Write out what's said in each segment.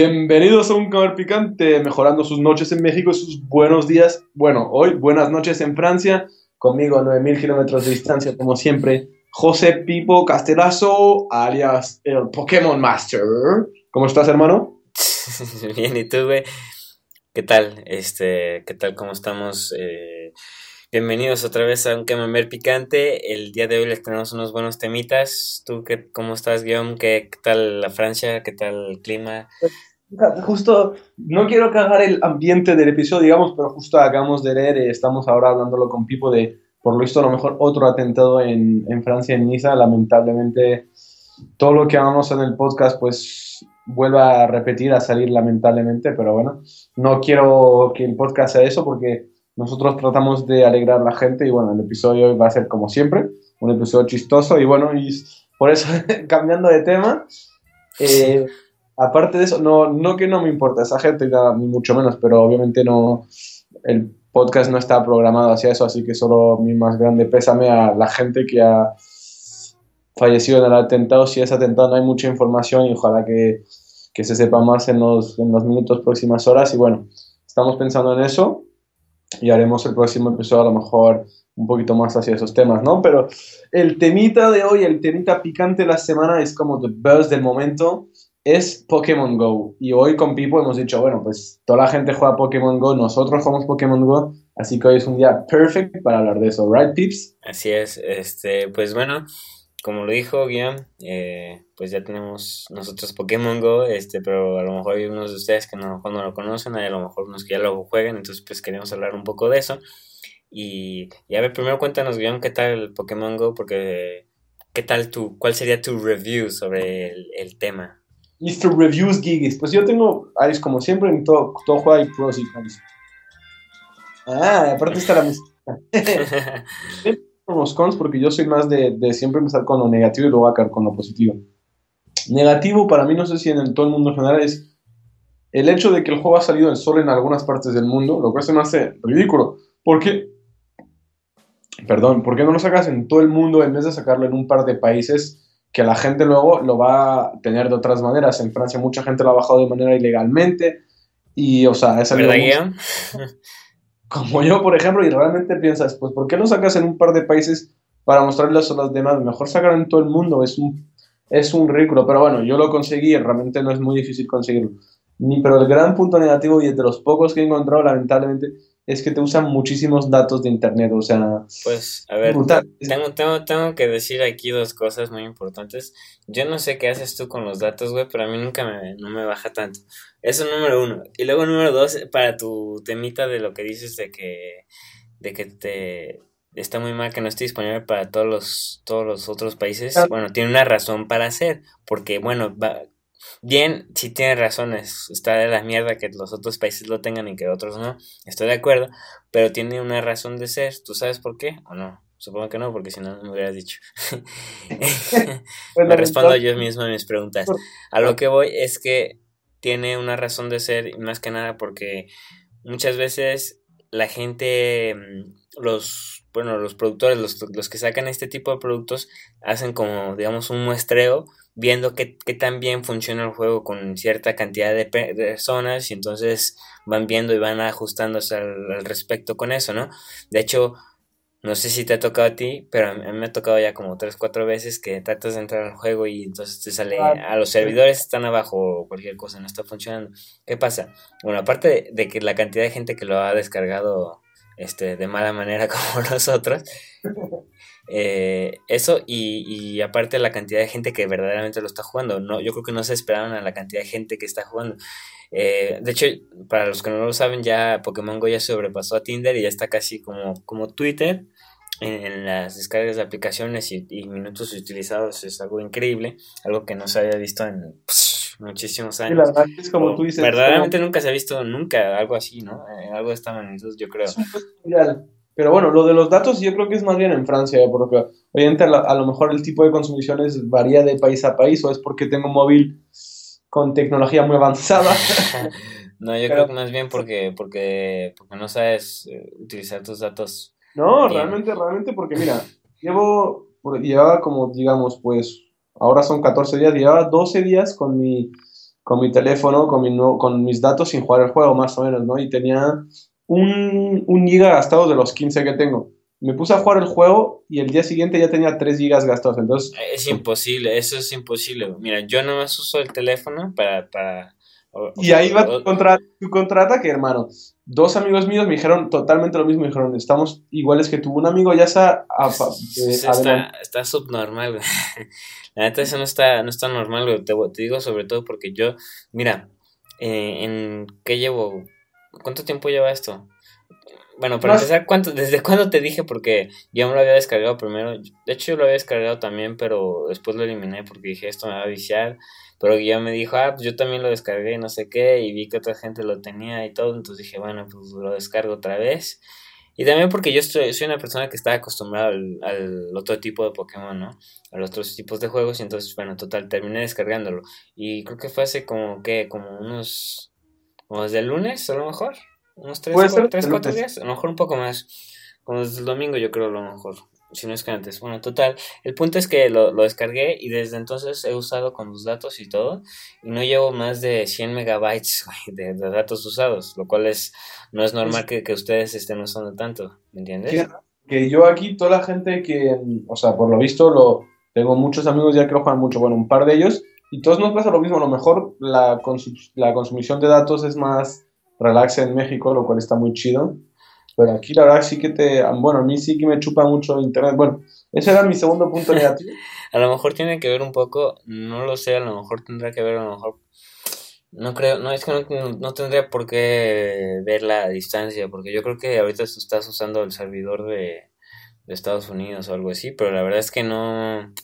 Bienvenidos a un comer picante, mejorando sus noches en México y sus buenos días. Bueno, hoy buenas noches en Francia, conmigo a 9000 kilómetros de distancia, como siempre, José Pipo Castelazo, alias el Pokémon Master. ¿Cómo estás, hermano? Bien, ¿y tú, güey? ¿Qué tal? Este, ¿qué tal? ¿Cómo estamos? Eh, bienvenidos otra vez a un Camembert Picante. El día de hoy les tenemos unos buenos temitas. ¿Tú qué, cómo estás, Guillaume? ¿Qué, qué tal la Francia? ¿Qué tal el clima? Justo, no quiero cagar el ambiente del episodio, digamos, pero justo acabamos de leer, eh, estamos ahora hablándolo con Pipo de, por lo visto, a lo mejor otro atentado en, en Francia, en Niza. Lamentablemente, todo lo que hablamos en el podcast, pues vuelva a repetir, a salir lamentablemente, pero bueno, no quiero que el podcast sea eso porque nosotros tratamos de alegrar a la gente y bueno, el episodio va a ser como siempre, un episodio chistoso y bueno, y por eso cambiando de tema, eh, aparte de eso, no, no que no me importa esa gente, ni mucho menos, pero obviamente no, el podcast no está programado hacia eso, así que solo mi más grande pésame a la gente que ha fallecido en el atentado. Si es atentado no hay mucha información y ojalá que, que se sepa más en los, en los minutos, próximas horas. Y bueno, estamos pensando en eso y haremos el próximo episodio a lo mejor un poquito más hacia esos temas, ¿no? Pero el temita de hoy, el temita picante de la semana es como the buzz del momento, es Pokémon Go. Y hoy con Pipo hemos dicho, bueno, pues toda la gente juega Pokémon Go, nosotros jugamos Pokémon Go, así que hoy es un día perfecto para hablar de eso, ¿right, Pips? Así es, este, pues bueno, como lo dijo Guillaume, eh, pues ya tenemos nosotros Pokémon Go, este, pero a lo mejor hay unos de ustedes que no, no lo conocen, hay a lo mejor unos que ya lo jueguen, entonces pues queremos hablar un poco de eso. Y, y a ver, primero cuéntanos, Guillaume, qué tal Pokémon Go, porque qué tal tu, cuál sería tu review sobre el tema. Mr. Reviews Gigs. Pues yo tengo, Alice, como siempre, en todo, todo juego hay pros y cons. Ah, aparte está la música. los cons porque yo soy más de, de, siempre empezar con lo negativo y luego acabar con lo positivo. Negativo para mí, no sé si en todo el mundo en general, es el hecho de que el juego ha salido en solo en algunas partes del mundo, lo cual se me hace ridículo. Porque, perdón, ¿por qué no lo sacas en todo el mundo en vez de sacarlo en un par de países que la gente luego lo va a tener de otras maneras? En Francia mucha gente lo ha bajado de manera ilegalmente y, o sea, es ¿Verdad, Guillaume? como yo, por ejemplo, y realmente piensas, pues, ¿por qué no sacas en un par de países para mostrarles a los demás? Mejor sacar en todo el mundo, es un, es un ridículo, pero bueno, yo lo conseguí, realmente no es muy difícil conseguirlo. Ni, pero el gran punto negativo, y de los pocos que he encontrado, lamentablemente, es que te usan muchísimos datos de internet, o sea... Pues, a ver, tengo, tengo, tengo que decir aquí dos cosas muy importantes. Yo no sé qué haces tú con los datos, güey, pero a mí nunca me, no me baja tanto. Eso número uno. Y luego número dos, para tu temita de lo que dices de que, de que te está muy mal que no esté disponible para todos los, todos los otros países. Bueno, tiene una razón para hacer, porque, bueno, va, Bien, sí tiene razones, está de la mierda que los otros países lo tengan y que otros no, estoy de acuerdo, pero tiene una razón de ser, ¿tú sabes por qué o no? Supongo que no, porque si no, no me hubieras dicho. me respondo yo mismo a mis preguntas. A lo que voy es que tiene una razón de ser, más que nada porque muchas veces la gente, mm, los, bueno, los productores, los, los que sacan este tipo de productos, hacen como, digamos, un muestreo viendo qué, qué tan bien funciona el juego con cierta cantidad de personas y entonces van viendo y van ajustándose al, respecto con eso, ¿no? De hecho, no sé si te ha tocado a ti, pero a mí me ha tocado ya como tres, cuatro veces que tratas de entrar al juego y entonces te sale a los servidores están abajo o cualquier cosa, no está funcionando. ¿Qué pasa? Bueno, aparte de, de que la cantidad de gente que lo ha descargado este, de mala manera como nosotros, eh, eso y, y, aparte la cantidad de gente que verdaderamente lo está jugando. No, yo creo que no se esperaban a la cantidad de gente que está jugando. Eh, de hecho, para los que no lo saben, ya Pokémon Go ya sobrepasó a Tinder y ya está casi como, como Twitter en, las descargas de aplicaciones y, y, minutos utilizados. Es algo increíble, algo que no se había visto en muchísimos años. Sí, la verdad es como tú dices. Verdaderamente nunca se ha visto nunca algo así, ¿no? Eh, algo de esta magnitud, yo creo. Pero bueno, lo de los datos yo creo que es más bien en Francia, ¿eh? porque obviamente a, a, lo mejor el tipo de consumiciones varía de país a país o es porque tengo un móvil con tecnología muy avanzada. no, yo Pero, creo que más bien porque, porque, porque no sabes eh, utilizar tus datos. No, bien. realmente, realmente porque mira, llevo, llevaba como digamos, pues ahora son 14 días, llevaba 12 días con mi con mi teléfono, con, mi, con mis datos sin jugar el juego, más o menos, ¿no? Y tenía un, un giga gastado de los 15 que tengo. Me puse a jugar el juego y el día siguiente ya tenía 3 gigas gastados, entonces... Es imposible, eso es imposible. Mira, yo no más uso el teléfono para... para y ahí va tu, contra, tu contraataque, hermano. Dos amigos míos me dijeron totalmente lo mismo. Me dijeron, estamos iguales que tú. Un amigo ya está... Eh, está, está subnormal, La neta, eso no está, no está normal, Te, te, digo sobre todo porque yo... Mira, eh, ¿en qué llevo? ¿Cuánto tiempo lleva esto? Bueno, para empezar, ¿cuánto, ¿desde cuándo te dije? Porque yo me lo había descargado primero. De hecho, yo lo había descargado también, pero después lo eliminé porque dije, esto me va a viciar. Pero ya me dijo, ah, pues yo también lo descargué y no sé qué. Y vi que otra gente lo tenía y todo. Entonces dije, bueno, pues lo descargo otra vez. Y también porque yo estoy, soy una persona que está acostumbrada al, al, otro tipo de Pokémon, ¿no? A los otros tipos de juegos. Y entonces, bueno, total, terminé descargándolo. Y creo que fue hace como, ¿qué? Como unos... Como desde el lunes, a lo mejor unos 3, 4 días, a lo mejor un poco más, como desde el domingo yo creo a lo mejor, si no es que antes. Bueno, total, el punto es que lo, lo, descargué y desde entonces he usado con los datos y todo, y no llevo más de 100 megabytes de, datos usados, lo cual es no es normal que, que ustedes estén usando tanto, ¿me entiendes? Que, yo aquí, toda la gente que, o sea, por lo visto, lo tengo muchos amigos ya que lo juegan mucho, bueno, un par de ellos, y todos nos pasa lo mismo, a lo mejor la, la consumición de datos es más relax en México, lo cual está muy chido. Pero aquí la verdad sí que te... Bueno, a mí sí que me chupa mucho internet. Bueno, ese era mi segundo punto negativo. a lo mejor tiene que ver un poco, no lo sé, a lo mejor tendrá que ver, a lo mejor... No creo, no, es que no, tendría por qué ver la distancia, porque yo creo que ahorita estás usando el servidor de, Estados Unidos o algo así, pero la verdad es que no...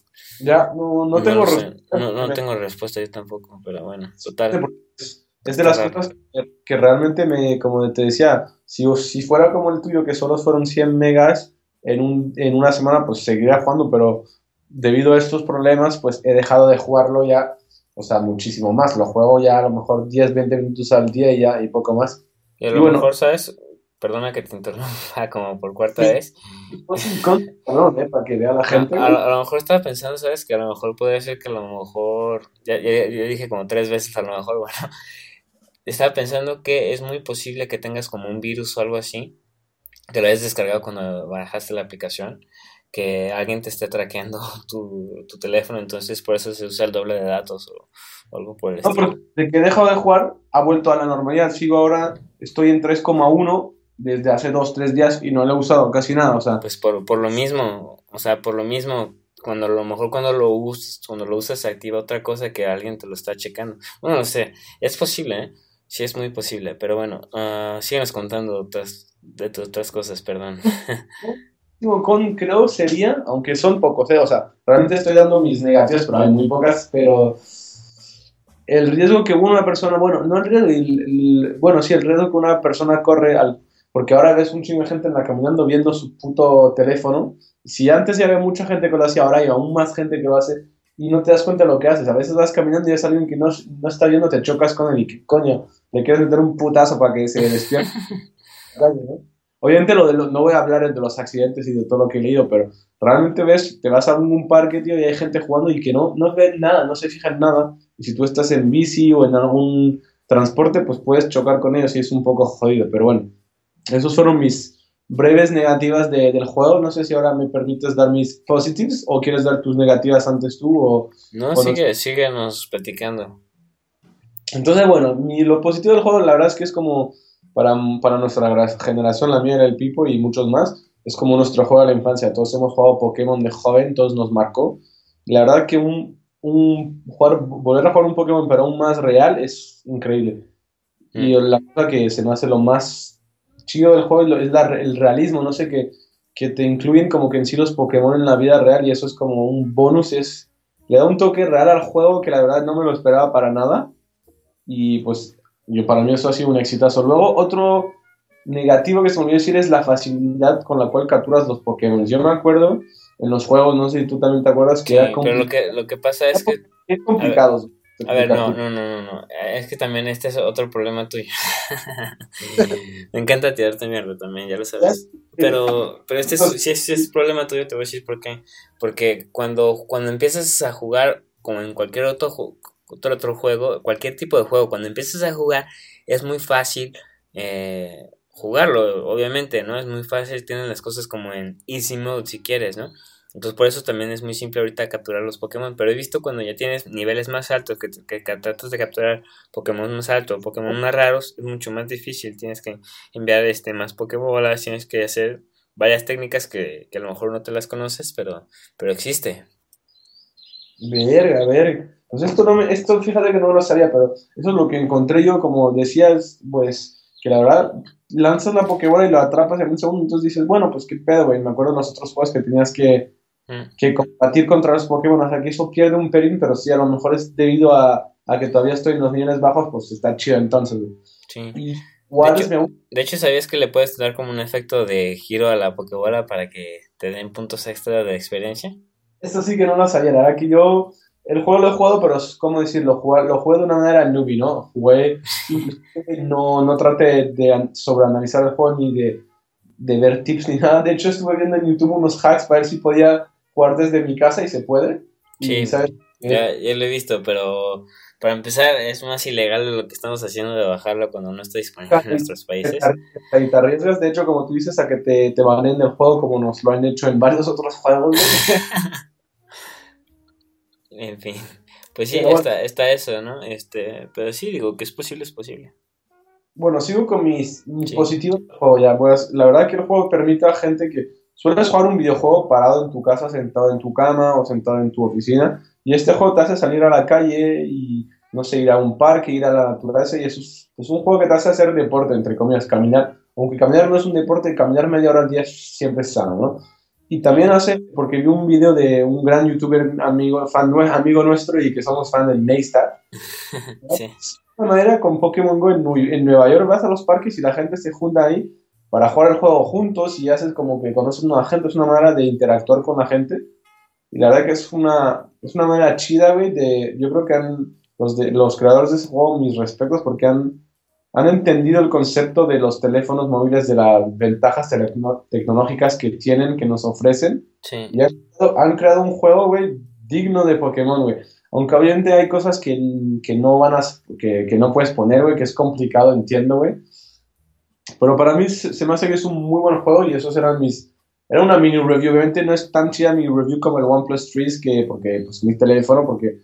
Ya, no, tengo respuesta. No, no tengo respuesta yo tampoco, pero bueno, total. Es de las cosas que realmente me, como te decía, si, si fuera como el tuyo, que solo fueron 100 megas en, un, en una semana, pues seguiría jugando, pero debido a estos problemas, pues he dejado de jugarlo ya, o sea, muchísimo más. Lo juego ya a lo mejor 10, 20 minutos al día y ya, y poco más. Y a lo mejor, ¿sabes? Perdona que te interrumpa como por cuarta vez. Perdón, eh, para que vea la gente. A, lo mejor estaba pensando, ¿sabes? Que a lo mejor podría ser que a lo mejor, ya, ya, ya dije como tres veces a lo mejor, bueno, estaba pensando que es muy posible que tengas como un virus o algo así, te lo hayas descargado cuando bajaste la aplicación, que alguien te esté traqueando tu, tu teléfono, entonces por eso se usa el doble de datos o, algo por el no, estilo. de que he dejado de jugar, ha vuelto a la normalidad. Sigo ahora, estoy en 3,1 desde hace 2-3 días y no lo he usado casi nada, o sea. Pues por, por lo mismo, o sea, por lo mismo, cuando a lo mejor cuando lo usas, cuando lo usas se activa otra cosa que alguien te lo está checando. Bueno, no sé, es posible, ¿eh? Sí, es muy posible, pero bueno, uh, contando otras, de otras cosas, perdón. con creo sería, aunque son pocos, ¿eh? o sea, realmente estoy dando mis negativas, pero hay muy pocas, pero el riesgo que una persona, bueno, no el riesgo, el, bueno, sí, el riesgo que una persona corre al, porque ahora ves un chingo de gente en la caminando viendo su puto teléfono, si antes ya había mucha gente que lo hacía, ahora hay aún más gente que lo hace, y no te das cuenta de lo que haces. A veces vas caminando y ves a alguien que no, no está viendo, te chocas con él y que coño, le quieres meter un putazo para que se despierte. Obviamente lo de no voy a hablar de los accidentes y de todo lo que he leído, pero realmente ves, te vas a un parque, tío, y hay gente jugando y que no, no ven nada, no se fijan nada. Y si tú estás en bici o en algún transporte, pues puedes chocar con ellos y es un poco jodido. Pero bueno, esos fueron mis, breves negativas de, del juego. No sé si ahora me permites dar mis positives o quieres dar tus negativas antes tú. O, no, sigue, síguenos platicando. Entonces, bueno, mi, lo positivo del juego, la verdad es que es como para, para nuestra generación, la mía era el Pipo y muchos más. Es como nuestro juego de la infancia. Todos hemos jugado Pokémon de joven, todos nos marcó. La verdad que un, un jugar, volver a jugar un Pokémon pero aún más real es increíble. Y mm. la cosa que se me hace lo más chido del juego es el realismo, no sé, que, que te incluyen como que en sí los Pokémon en la vida real y eso es como un bonus, es le da un toque real al juego que la verdad no me lo esperaba para nada y pues yo para mí eso ha sido un exitazo. Luego otro negativo que se me olvidó decir es la facilidad con la cual capturas los Pokémon. Yo me acuerdo en los juegos, no sé si tú también te acuerdas que era como... Pero lo que, lo que pasa es que... Es complicado. A ver, no, no, no, no, Es que también este es otro problema tuyo. Me encanta tirarte mierda también, ya lo sabes. Pero, pero este es, si es, es problema tuyo, te voy a decir por qué. Porque cuando, cuando empiezas a jugar como en cualquier otro otro, otro juego, cualquier tipo de juego, cuando empiezas a jugar es muy fácil eh, jugarlo, obviamente, ¿no? Es muy fácil, tienen las cosas como en easy mode si quieres, ¿no? Entonces por eso también es muy simple ahorita capturar los Pokémon. Pero he visto cuando ya tienes niveles más altos, que, que, tratas de capturar Pokémon más altos, Pokémon más raros, es mucho más difícil. Tienes que enviar este más Pokébolas, tienes que hacer varias técnicas que, que, a lo mejor no te las conoces, pero, pero existe. Verga, verga. Pues esto, no me, esto fíjate que no lo sabía, pero eso es lo que encontré yo, como decías, pues que la verdad lanzas la Pokébola y lo atrapas en un segundo, entonces dices, bueno, pues qué pedo, güey. Me acuerdo de los otros juegos que tenías que Mm. que combatir contra los Pokémon, o sea, que eso pierde un pelín, pero sí, a lo mejor es debido a, que todavía estoy en los niveles bajos, pues está chido entonces. Sí. de, hecho, ¿sabías que le puedes dar como un efecto de giro a la Pokébola para que te den puntos extra de experiencia? Eso sí que no lo sabía, la verdad que yo el juego lo he jugado, pero es como decirlo, lo jugué de una manera newbie, ¿no? Jugué, no, no traté de sobreanalizar el juego ni de, de ver tips ni nada. De hecho, estuve viendo en YouTube unos hacks para ver si podía jugar desde mi casa y se puede. Sí, Ya, lo he visto, pero para empezar es más ilegal lo que estamos haciendo de bajarlo cuando no está disponible en nuestros países. Te arriesgas, de hecho, como tú dices, a que te, te en el juego como nos lo han hecho en varios otros juegos. en fin, pues sí, está, está eso, ¿no? Este, pero sí, digo que es posible, es posible. Bueno, sigo con mis, positivos juego ya. Pues la verdad que el juego permite a gente que Sueles jugar un videojuego parado en tu casa, sentado en tu cama o sentado en tu oficina, y este juego te hace salir a la calle y, no sé, ir a un parque, ir a la naturaleza, y eso es, un juego que te hace hacer deporte, entre comillas, caminar. Aunque caminar no es un deporte, caminar media hora al día siempre es sano, ¿no? Y también hace, porque vi un video de un gran youtuber amigo, fan, amigo nuestro y que somos fan del Neistat. sí. De manera con Pokémon Go en, en Nueva York vas a los parques y la gente se junta ahí para jugar el juego juntos y haces como que conoces a gente, es una manera de interactuar con la gente. Y la verdad que es una, es una manera chida, güey, de, yo creo que han, los, de, los creadores de ese juego, mis respetos, porque han, han entendido el concepto de los teléfonos móviles, de las ventajas tecnológicas que tienen, que nos ofrecen. Sí. Y han, creado un juego, güey, digno de Pokémon, güey. Aunque obviamente hay cosas que, que no van a, que, que no puedes poner, güey, que es complicado, entiendo, güey. Pero para mí se, me hace que es un muy buen juego y esos eran mis... Era una mini review, obviamente no es tan chida mi review como el OnePlus 3, que porque pues mi teléfono, porque,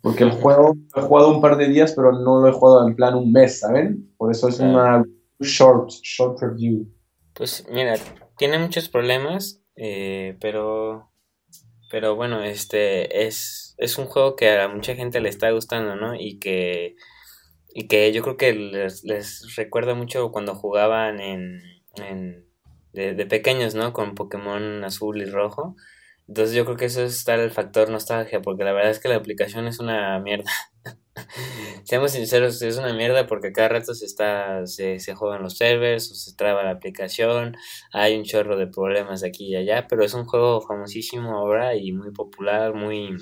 porque el juego lo he jugado un par de días, pero no lo he jugado en plan un mes, ¿saben? Por eso es una short, short review. Pues mira, tiene muchos problemas, eh, pero pero bueno, este es, es un juego que a mucha gente le está gustando, ¿no? Y que y que yo creo que les, les recuerda mucho cuando jugaban en, en de, pequeños, ¿no? Con Pokémon azul y rojo. Entonces yo creo que eso es tal el factor nostalgia, porque la verdad es que la aplicación es una mierda. Seamos sinceros, es una mierda porque cada rato se está, se, se juegan los servers, o se traba la aplicación, hay un chorro de problemas aquí y allá, pero es un juego famosísimo ahora y muy popular, muy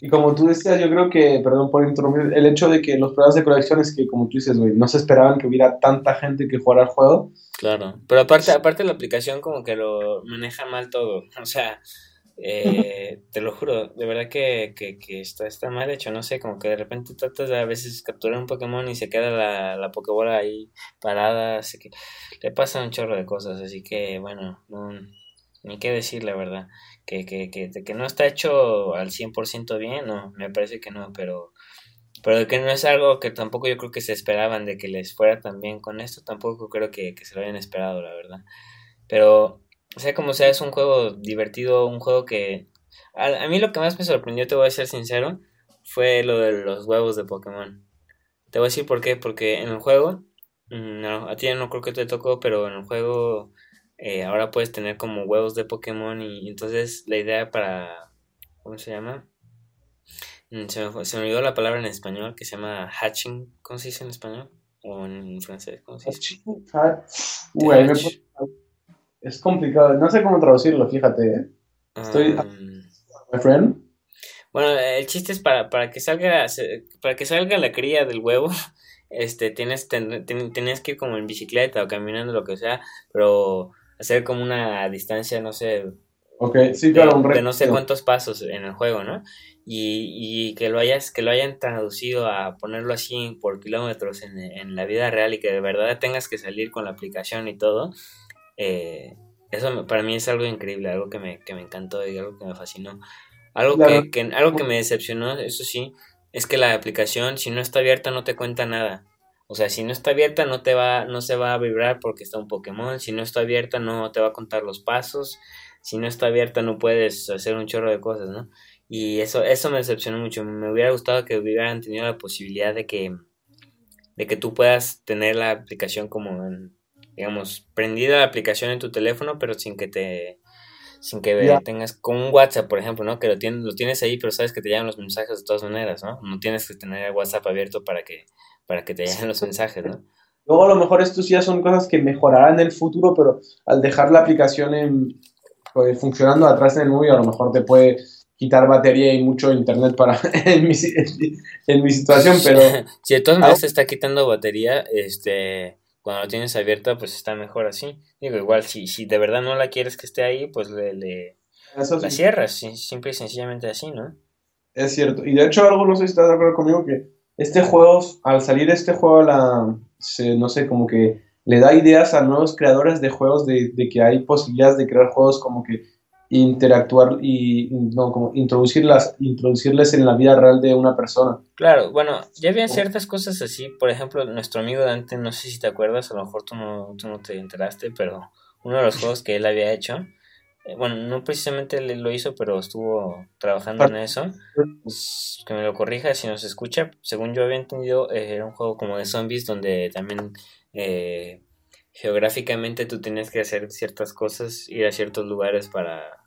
y como tú decías, yo creo que, perdón por interrumpir, el hecho de que los programas de colección es que, como tú dices, güey, no se esperaban que hubiera tanta gente que jugara el juego. Claro, pero aparte, aparte la aplicación como que lo maneja mal todo, o sea, eh, te lo juro, de verdad que, que, que, está, está mal hecho, no sé, como que de repente tratas de a veces capturar un Pokémon y se queda la, la Pokébola ahí parada, así que le pasa un chorro de cosas, así que bueno, no, ni qué decir la verdad que, que, que, que no está hecho al 100% bien, no, me parece que no, pero, pero que no es algo que tampoco yo creo que se esperaban de que les fuera tan bien con esto, tampoco creo que, se lo hayan esperado, la verdad. Pero, sea como sea, es un juego divertido, un juego que... A, mí lo que más me sorprendió, te voy a ser sincero, fue lo de los huevos de Pokémon. Te voy a decir por qué, porque en el juego, mm, no, a ti no creo que te tocó, pero en el juego eh, ahora puedes tener como huevos de Pokémon y, entonces la idea para, ¿cómo se llama? Mm, se me, se me, olvidó la palabra en español que se llama hatching, ¿cómo se dice en español? O en francés, ¿cómo se dice? es complicado, no sé cómo traducirlo, fíjate. ¿eh? Estoy... Um, my friend. Bueno, el chiste es para, para que salga para que salga la cría del huevo, este tienes ten, tienes que ir como en bicicleta o caminando lo que sea, pero hacer como una distancia, no sé, Ok, sí, claro, un de no sé cuántos pasos en el juego, ¿no? Y, y, que lo hayas, que lo hayan traducido a ponerlo así por kilómetros en, en, la vida real y que de verdad tengas que salir con la aplicación y todo, eh, eso para mí es algo increíble, algo que me, que me encantó y algo que me fascinó. Algo, que, que, algo que me decepcionó, eso sí, es que la aplicación, si no está abierta, no te cuenta nada. O sea, si no está abierta, no te va, no se va a vibrar porque está un Pokémon. Si no está abierta, no te va a contar los pasos si no está abierta no puedes hacer un chorro de cosas, ¿no? Y eso, eso me decepcionó mucho. Me hubiera gustado que hubieran tenido la posibilidad de que, de que tú puedas tener la aplicación como, digamos, prendida la aplicación en tu teléfono, pero sin que te, sin que tengas con un WhatsApp, por ejemplo, ¿no? Que lo tienes, lo tienes ahí, pero sabes que te llegan los mensajes de todas maneras, ¿no? No tienes que tener el WhatsApp abierto para que, para que te lleguen los mensajes, ¿no? Luego a lo mejor estos ya son cosas que mejorarán en el futuro, pero al dejar la aplicación en, pues, funcionando atrás en el móvil, a lo mejor te puede quitar batería y mucho internet para en, mi, en mi situación, pero... si de todas maneras te está quitando batería, este, cuando lo tienes abierta, pues está mejor así. Digo, igual, si, si de verdad no la quieres que esté ahí, pues le, le la cierras, simple y sencillamente así, ¿no? Es cierto. Y de hecho, algo no sé si estás de acuerdo conmigo, que este juego, al salir este juego, la, no sé, como que le da ideas a nuevos creadores de juegos de, que hay posibilidades de crear juegos como que interactuar y no como introducirlas introducirles en la vida real de una persona. Claro bueno ya había ciertas cosas así. Por ejemplo nuestro amigo Dante no sé si te acuerdas a lo mejor tú no, tú no te enteraste pero uno de los juegos que él había hecho bueno no precisamente lo hizo pero estuvo trabajando en eso pues, que me lo corrija si nos escucha según yo había entendido eh, era un juego como de zombies donde también eh, geográficamente tú tienes que hacer ciertas cosas, ir a ciertos lugares para,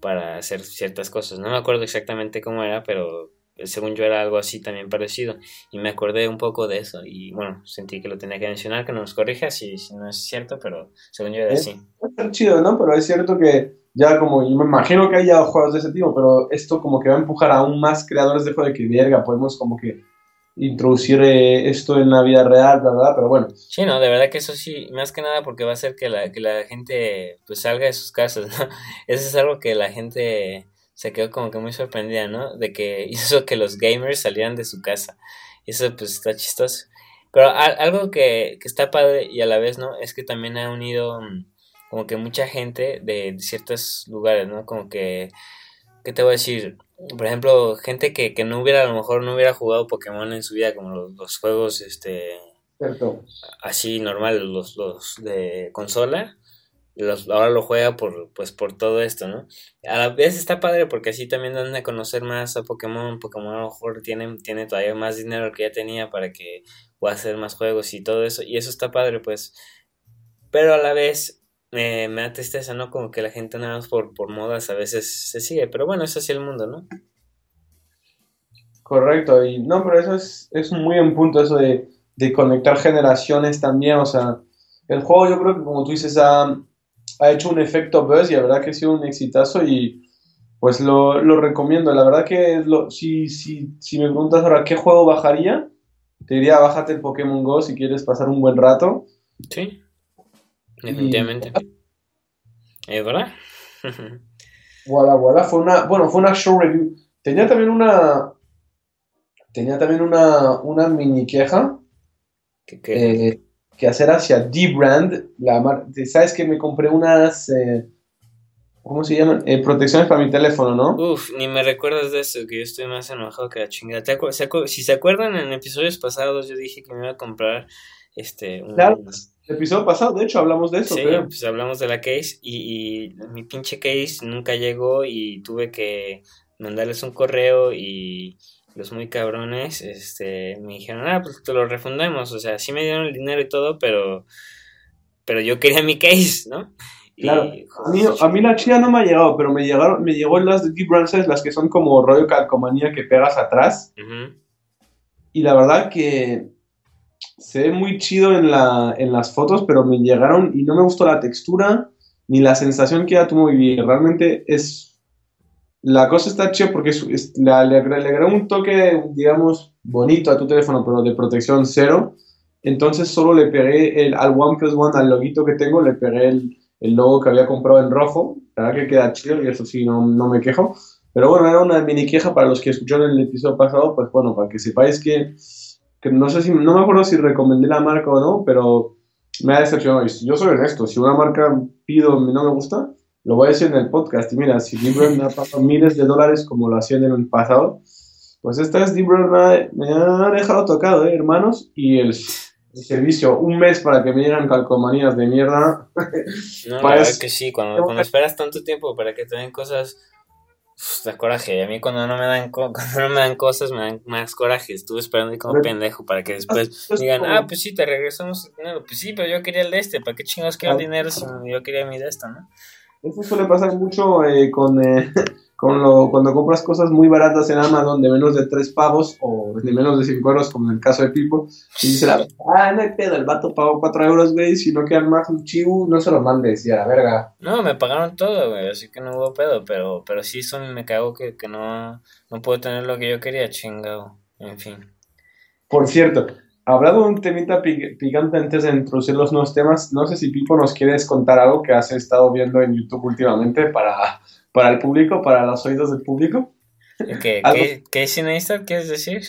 para hacer ciertas cosas. No me acuerdo exactamente cómo era, pero según yo era algo así también parecido. Y me acordé un poco de eso. Y bueno, sentí que lo tenía que mencionar, que nos corrija si, si no es cierto, pero según yo era así. Es chido, ¿no? Pero es cierto que ya como, yo me imagino que haya juegos de ese tipo, pero esto como que va a empujar aún más creadores de juegos de que, verga, podemos como que introducir eh, esto en la vida real, ¿verdad? Pero bueno. Sí, no, de verdad que eso sí, más que nada porque va a hacer que la, que la gente pues salga de sus casas, ¿no? Eso es algo que la gente se quedó como que muy sorprendida, ¿no? De que hizo que los gamers salieran de su casa. Eso pues está chistoso. Pero algo que, que está padre y a la vez, ¿no? Es que también ha unido mm, como que mucha gente de ciertos lugares, ¿no? Como que, ¿qué te voy a decir? por ejemplo, gente que, que, no hubiera, a lo mejor no hubiera jugado Pokémon en su vida, como los, juegos, este, así normal, los, los de consola, los, ahora lo juega por, pues, por todo esto, ¿no? A la vez está padre porque así también dan a conocer más a Pokémon, Pokémon a lo mejor tiene, tiene todavía más dinero que ya tenía para que pueda hacer más juegos y todo eso, y eso está padre, pues, pero a la vez me, me da tristeza, ¿no? Como que la gente nada más por, por modas a veces se sigue, pero bueno, es así el mundo, ¿no? Correcto, y no, pero eso es, es muy en punto, eso de, conectar generaciones también, o sea, el juego yo creo que como tú dices ha, hecho un efecto buzz y la verdad que ha sido un exitazo y pues lo, recomiendo, la verdad que lo, si, si, si me preguntas ahora qué juego bajaría, te diría bájate el Pokémon Go si quieres pasar un buen rato. Sí. Definitivamente. Es verdad. Voilà, voilà. Fue una, bueno, fue una show review. Tenía también una. Tenía también una, una mini queja. Eh, que hacer hacia D-Brand. La Sabes que me compré unas. Eh, ¿Cómo se llaman? Eh, protecciones para mi teléfono, ¿no? Uf, ni me recuerdas de eso, que yo estoy más enojado que la chingada. si se acuerdan, en episodios pasados yo dije que me iba a comprar este. Un, claro el episodio pasado, de hecho, hablamos de eso. Sí, pues hablamos de la case y, mi pinche case nunca llegó y tuve que mandarles un correo y los muy cabrones este, me dijeron, ah, pues te lo refundamos. O sea, sí me dieron el dinero y todo, pero, pero yo quería mi case, ¿no? Claro, a, mí, a mí la chida no me ha llegado, pero me llegaron, me llegó las de Deep Branches, las que son como rollo calcomanía que pegas atrás. Y la verdad que se ve muy chido en, la, en las fotos, pero me llegaron y no me gustó la textura ni la sensación que da tu móvil. Realmente es. La cosa está chida porque le, agregó un toque, digamos, bonito a tu teléfono, pero de protección cero. Entonces solo le pegué el, al OnePlus One, al loguito que tengo, le pegué el, el logo que había comprado en rojo La verdad que queda chido y eso sí, no, no me quejo. Pero bueno, era una mini queja para los que escucharon el episodio pasado, pues bueno, para que sepáis que, que no sé si, no me acuerdo si recomendé la marca o no, pero me ha decepcionado. Yo soy honesto, si una marca pido no me gusta, lo voy a decir en el podcast. Y mira, si Libro me ha pagado miles de dólares como lo hacían en el pasado, pues esta es Libro me ha dejado tocado, ¿eh, hermanos. Y el, servicio, un mes para que me dieran calcomanías de mierda. No, la verdad que sí, cuando, cuando esperas tanto tiempo para que te den cosas da coraje. A mí cuando no me dan cuando no me dan cosas me dan más coraje. Estuve esperando ahí como pendejo para que después digan, ah, pues sí, te regresamos el dinero. Pues sí, pero yo quería el de este. ¿Para qué chingados quiero el dinero si yo quería mi de esta, no? Eso suele pasar mucho eh, con, eh, con lo, cuando compras cosas muy baratas en Amazon de menos de 3 pavos o de menos de 5 euros, como en el caso de Pipo, y dice, ah, no hay pedo, el vato pagó 4 euros, güey, si no quedan más un chivo, no se lo mandes, y a la verga. No, me pagaron todo, güey, así que no hubo pedo, pero, pero sí son, me cago que, que no, no puedo tener lo que yo quería, chingado, en fin. Por cierto, hablando de un temita picante antes de introducir los nuevos temas, no sé si Pipo nos quieres contar algo que has estado viendo en YouTube últimamente para para el público, para los oídos del público. ¿Qué, ¿Qué, ¿qué Neistat quieres decir?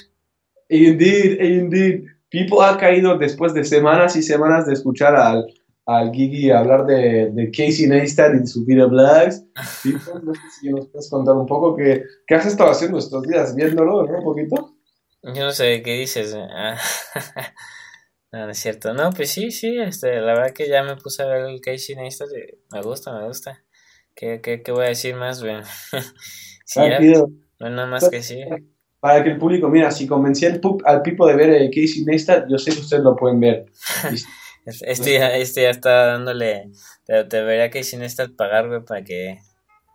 Indeed, indeed. People ha caído después de semanas y semanas de escuchar al, al Gigi hablar de, de Casey Neistat y su vida blogs. People, no sé si nos puedes contar un poco qué, qué has estado haciendo estos días, viéndolo, ¿no? Un poquito. Yo no sé qué dices. Ah, no, no es cierto. No, pues sí, sí, este, la verdad que ya me puse a ver el Casey Neistat y me gusta, me gusta. ¿Qué, qué, qué voy a decir más, güey? sí, no, nada más que sí. Para que el público, mira, si convencí al, al Pipo de ver el Casey Neistat, yo sé que ustedes lo pueden ver. este, ya, este ya está dándole. Te, debería Casey Neistat pagar, güey, para que.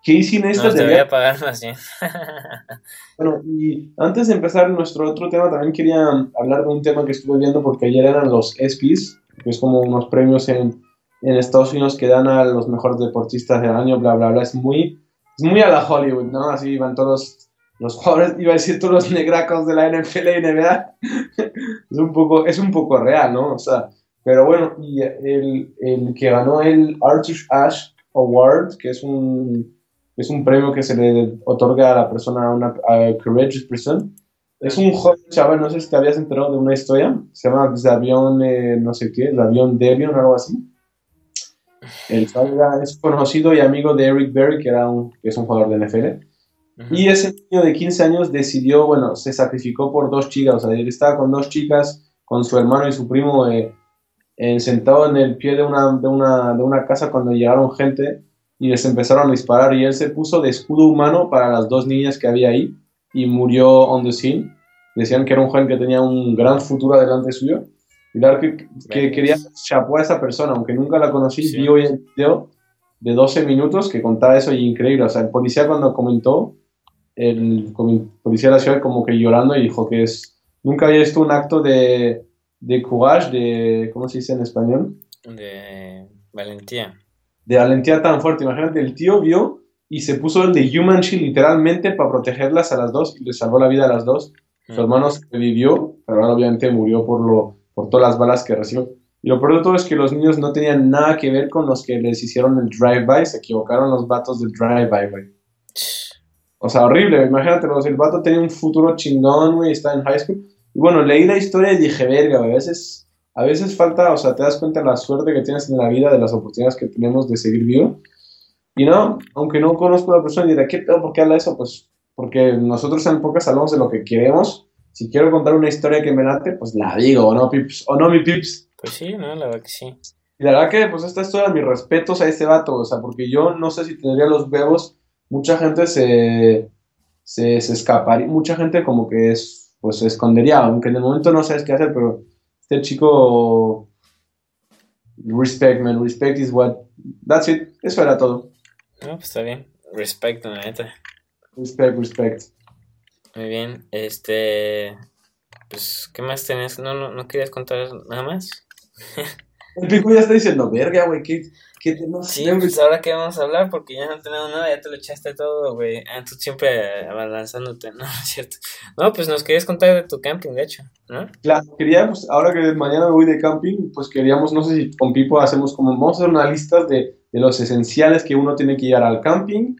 Casey Neistat no, debería pagar más bien. bueno, y antes de empezar nuestro otro tema, también quería hablar de un tema que estuve viendo porque ayer eran los ESPYs, que es como unos premios en en Estados Unidos que dan a los mejores deportistas del año, bla, bla, bla. Es muy, es muy a la Hollywood, ¿no? Así van todos los jugadores, iba a decir todos los negracos de la NFL y NBA. es, un poco, es un poco real, ¿no? O sea, pero bueno, y el, el que ganó el Arthur Ashe Award, que es un, es un premio que se le otorga a la persona, a una courageous person, es un joven chaval, no sé si te habías enterado de una historia, se llama Davion, eh, no sé qué, Davion Devion, algo así. El es conocido y amigo de Eric Berry, que, era un, que es un jugador de NFL. Y ese niño de 15 años decidió, bueno, se sacrificó por dos chicas. O sea, él estaba con dos chicas, con su hermano y su primo, eh, sentado en el pie de una, de, una, de una casa cuando llegaron gente y les empezaron a disparar. Y él se puso de escudo humano para las dos niñas que había ahí y murió on the scene. Decían que era un joven que tenía un gran futuro delante suyo. Y claro que, que quería chapó a esa persona, aunque nunca la conocí, vi hoy el video de 12 minutos que contaba eso y increíble. O sea, el policía cuando comentó, el, policía de la ciudad como que llorando y dijo que es, nunca había visto un acto de, de courage, de, ¿cómo se dice en español? De valentía. De valentía tan fuerte. Imagínate, el tío vio y se puso el de Human Shield literalmente para protegerlas a las dos y le salvó la vida a las dos. Su hermano vivió, pero obviamente murió por lo por todas las balas que recibió. Y lo peor de todo es que los niños no tenían nada que ver con los que les hicieron el drive-by, se equivocaron los vatos del drive-by, güey. O sea, horrible, imagínate, el vato tenía un futuro chingón, güey, está en high school. Y bueno, leí la historia y dije, verga, güey, a veces, a veces falta, o sea, te das cuenta de la suerte que tienes en la vida, de las oportunidades que tenemos de seguir vivo. Y no, aunque no conozco a la persona y diré, ¿qué pedo? ¿Por qué habla eso? Pues porque nosotros en pocas hablamos de lo que queremos si quiero contar una historia que me late, pues la digo, ¿o no, Pips? ¿O no, mi Pips? Pues sí, no, la verdad que sí. Y la verdad que, pues, esta historia, mis respetos a ese vato, o sea, porque yo no sé si tendría los huevos, mucha gente se, se, se escaparía, mucha gente como que es, pues, se escondería, aunque en el momento no sabes qué hacer, pero este chico, respect, man, respect is what, that's it, eso era todo. No, pues está bien, respect, la neta. Respect, respect. Muy bien, este, pues, ¿qué más tenés? ¿No, no, no querías contar nada más? El pico ya está diciendo, verga, güey, ¿qué, qué tenemos? Sí, pues ahora qué vamos a hablar, porque ya no tenemos nada, ya te lo echaste todo, güey. Ah, tú siempre abalanzándote, ¿no? es cierto. No, pues nos querías contar de tu camping, de hecho, ¿no? Claro, queríamos, ahora que mañana voy de camping, pues queríamos, no sé si con Pipo hacemos como, vamos a hacer una lista de de los esenciales que uno tiene que llevar al camping.